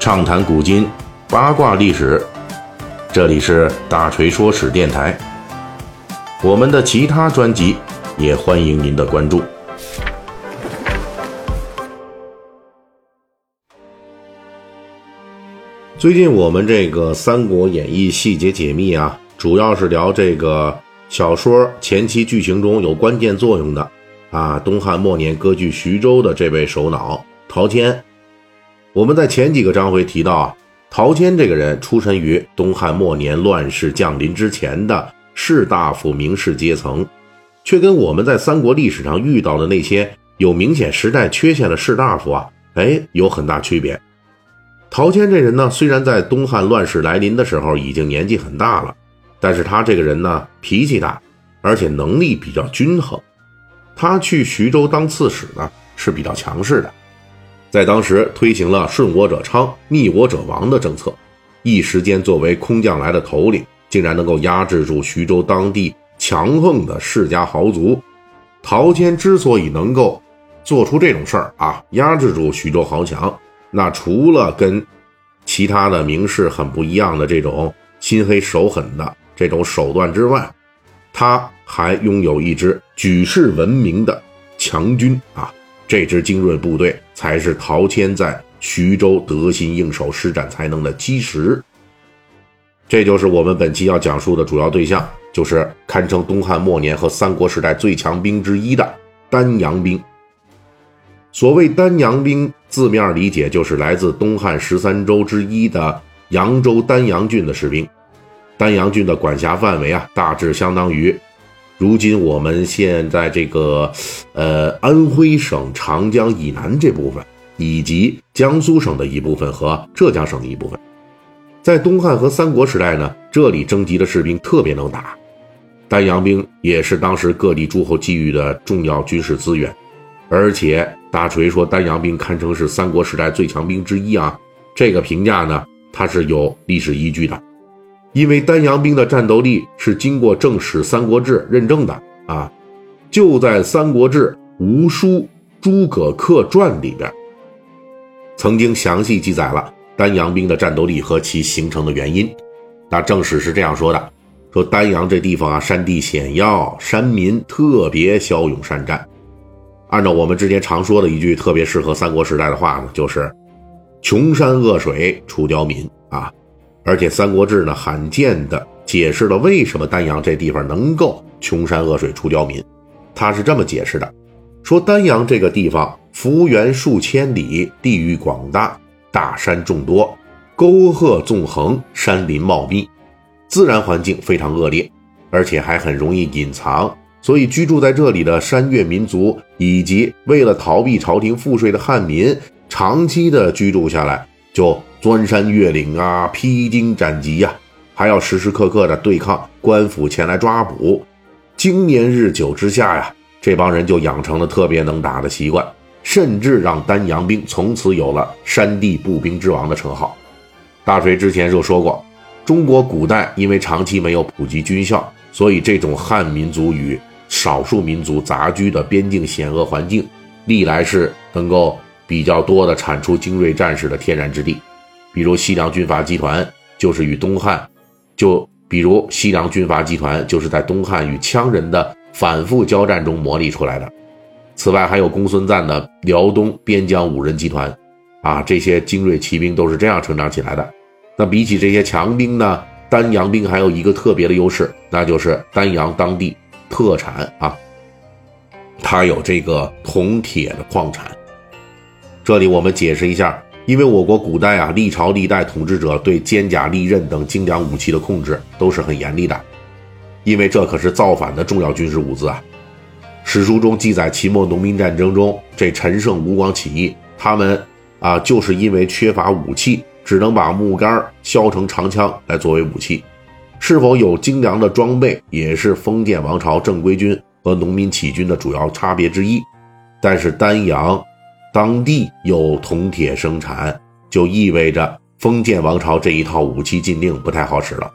畅谈古今，八卦历史。这里是大锤说史电台。我们的其他专辑也欢迎您的关注。最近我们这个《三国演义》细节解密啊，主要是聊这个小说前期剧情中有关键作用的啊，东汉末年割据徐州的这位首脑陶谦。我们在前几个章回提到啊，陶谦这个人出身于东汉末年乱世降临之前的士大夫名士阶层，却跟我们在三国历史上遇到的那些有明显时代缺陷的士大夫啊，哎，有很大区别。陶谦这人呢，虽然在东汉乱世来临的时候已经年纪很大了，但是他这个人呢，脾气大，而且能力比较均衡。他去徐州当刺史呢，是比较强势的。在当时推行了顺我者昌，逆我者亡的政策，一时间作为空降来的头领，竟然能够压制住徐州当地强横的世家豪族。陶谦之所以能够做出这种事儿啊，压制住徐州豪强，那除了跟其他的名士很不一样的这种心黑手狠的这种手段之外，他还拥有一支举世闻名的强军啊。这支精锐部队才是陶谦在徐州得心应手、施展才能的基石。这就是我们本期要讲述的主要对象，就是堪称东汉末年和三国时代最强兵之一的丹阳兵。所谓丹阳兵，字面理解就是来自东汉十三州之一的扬州丹阳郡的士兵。丹阳郡的管辖范围啊，大致相当于。如今我们现在这个，呃，安徽省长江以南这部分，以及江苏省的一部分和浙江省的一部分，在东汉和三国时代呢，这里征集的士兵特别能打，丹阳兵也是当时各地诸侯觊觎的重要军事资源，而且大锤说丹阳兵堪称是三国时代最强兵之一啊，这个评价呢，它是有历史依据的。因为丹阳兵的战斗力是经过正史《三国志》认证的啊，就在《三国志·吴书诸葛恪传》里边，曾经详细记载了丹阳兵的战斗力和其形成的原因。那正史是这样说的：说丹阳这地方啊，山地险要，山民特别骁勇善战。按照我们之前常说的一句特别适合三国时代的话呢，就是“穷山恶水出刁民”啊。而且《三国志》呢，罕见的解释了为什么丹阳这地方能够穷山恶水出刁民。他是这么解释的：说丹阳这个地方幅员数千里，地域广大，大山众多，沟壑纵横，山林茂密，自然环境非常恶劣，而且还很容易隐藏。所以居住在这里的山越民族，以及为了逃避朝廷赋税的汉民，长期的居住下来就。钻山越岭啊，披荆斩棘呀，还要时时刻刻的对抗官府前来抓捕，经年日久之下呀，这帮人就养成了特别能打的习惯，甚至让丹阳兵从此有了“山地步兵之王”的称号。大锤之前就说过，中国古代因为长期没有普及军校，所以这种汉民族与少数民族杂居的边境险恶环境，历来是能够比较多的产出精锐战士的天然之地。比如西凉军阀集团就是与东汉，就比如西凉军阀集团就是在东汉与羌人的反复交战中磨砺出来的。此外，还有公孙瓒的辽东边疆五人集团，啊，这些精锐骑兵都是这样成长起来的。那比起这些强兵呢，丹阳兵还有一个特别的优势，那就是丹阳当地特产啊，它有这个铜铁的矿产。这里我们解释一下。因为我国古代啊，历朝历代统治者对坚甲利刃等精良武器的控制都是很严厉的，因为这可是造反的重要军事物资啊。史书中记载，秦末农民战争中，这陈胜吴广起义，他们啊就是因为缺乏武器，只能把木杆削成长枪来作为武器。是否有精良的装备，也是封建王朝正规军和农民起义军的主要差别之一。但是丹阳。当地有铜铁生产，就意味着封建王朝这一套武器禁令不太好使了。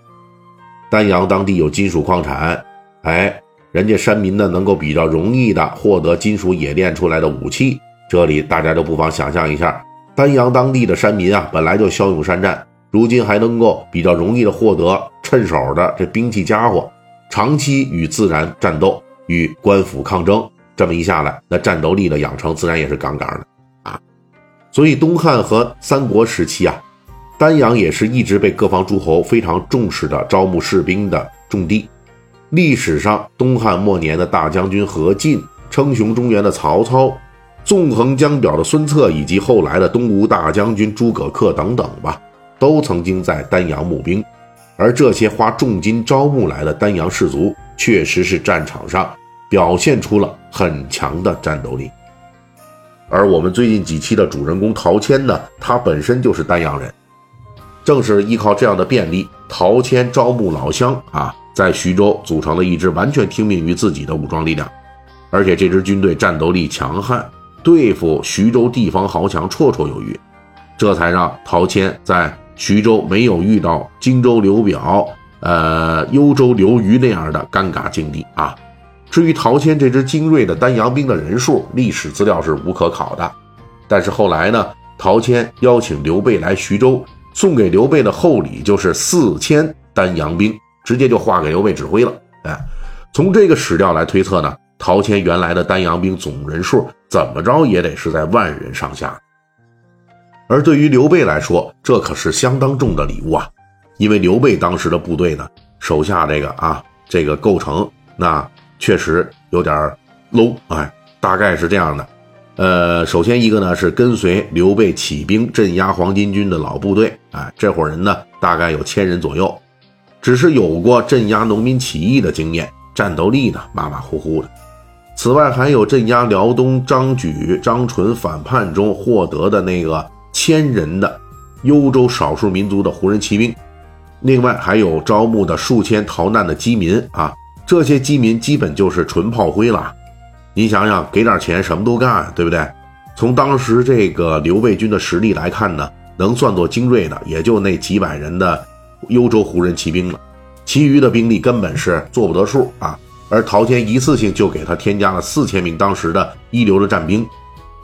丹阳当地有金属矿产，哎，人家山民呢能够比较容易的获得金属冶炼出来的武器。这里大家都不妨想象一下，丹阳当地的山民啊，本来就骁勇善战，如今还能够比较容易的获得趁手的这兵器家伙，长期与自然战斗，与官府抗争，这么一下来，那战斗力的养成自然也是杠杠的啊。所以东汉和三国时期啊，丹阳也是一直被各方诸侯非常重视的招募士兵的重地。历史上，东汉末年的大将军何进，称雄中原的曹操。纵横江表的孙策，以及后来的东吴大将军诸葛恪等等吧，都曾经在丹阳募兵，而这些花重金招募来的丹阳士卒，确实是战场上表现出了很强的战斗力。而我们最近几期的主人公陶谦呢，他本身就是丹阳人，正是依靠这样的便利，陶谦招募老乡啊，在徐州组成了一支完全听命于自己的武装力量，而且这支军队战斗力强悍。对付徐州地方豪强绰绰有余，这才让陶谦在徐州没有遇到荆州刘表、呃幽州刘虞那样的尴尬境地啊。至于陶谦这支精锐的丹阳兵的人数，历史资料是无可考的。但是后来呢，陶谦邀请刘备来徐州，送给刘备的厚礼就是四千丹阳兵，直接就划给刘备指挥了。哎，从这个史料来推测呢。陶谦原来的丹阳兵总人数怎么着也得是在万人上下，而对于刘备来说，这可是相当重的礼物啊！因为刘备当时的部队呢，手下这个啊，这个构成那确实有点 low，哎，大概是这样的。呃，首先一个呢是跟随刘备起兵镇压黄巾军的老部队，哎，这伙人呢大概有千人左右，只是有过镇压农民起义的经验，战斗力呢马马虎虎的。此外，还有镇压辽东张举、张纯反叛中获得的那个千人的幽州少数民族的胡人骑兵，另外还有招募的数千逃难的饥民啊，这些饥民基本就是纯炮灰了。你想想，给点钱什么都干，对不对？从当时这个刘备军的实力来看呢，能算作精锐的也就那几百人的幽州胡人骑兵了，其余的兵力根本是做不得数啊。而陶谦一次性就给他添加了四千名当时的一流的战兵，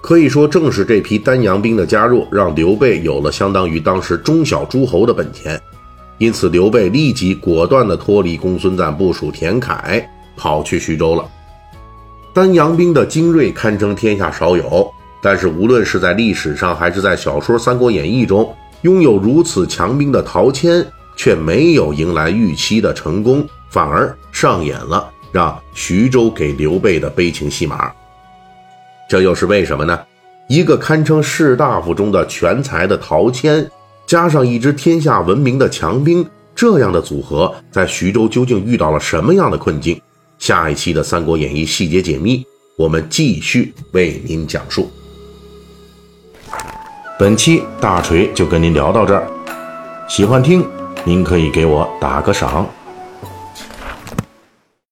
可以说正是这批丹阳兵的加入，让刘备有了相当于当时中小诸侯的本钱。因此，刘备立即果断地脱离公孙瓒部署田楷，跑去徐州了。丹阳兵的精锐堪称天下少有，但是无论是在历史上还是在小说《三国演义》中，拥有如此强兵的陶谦却没有迎来预期的成功，反而上演了。让徐州给刘备的悲情戏码，这又是为什么呢？一个堪称士大夫中的全才的陶谦，加上一支天下闻名的强兵，这样的组合在徐州究竟遇到了什么样的困境？下一期的《三国演义》细节解密，我们继续为您讲述。本期大锤就跟您聊到这儿，喜欢听您可以给我打个赏。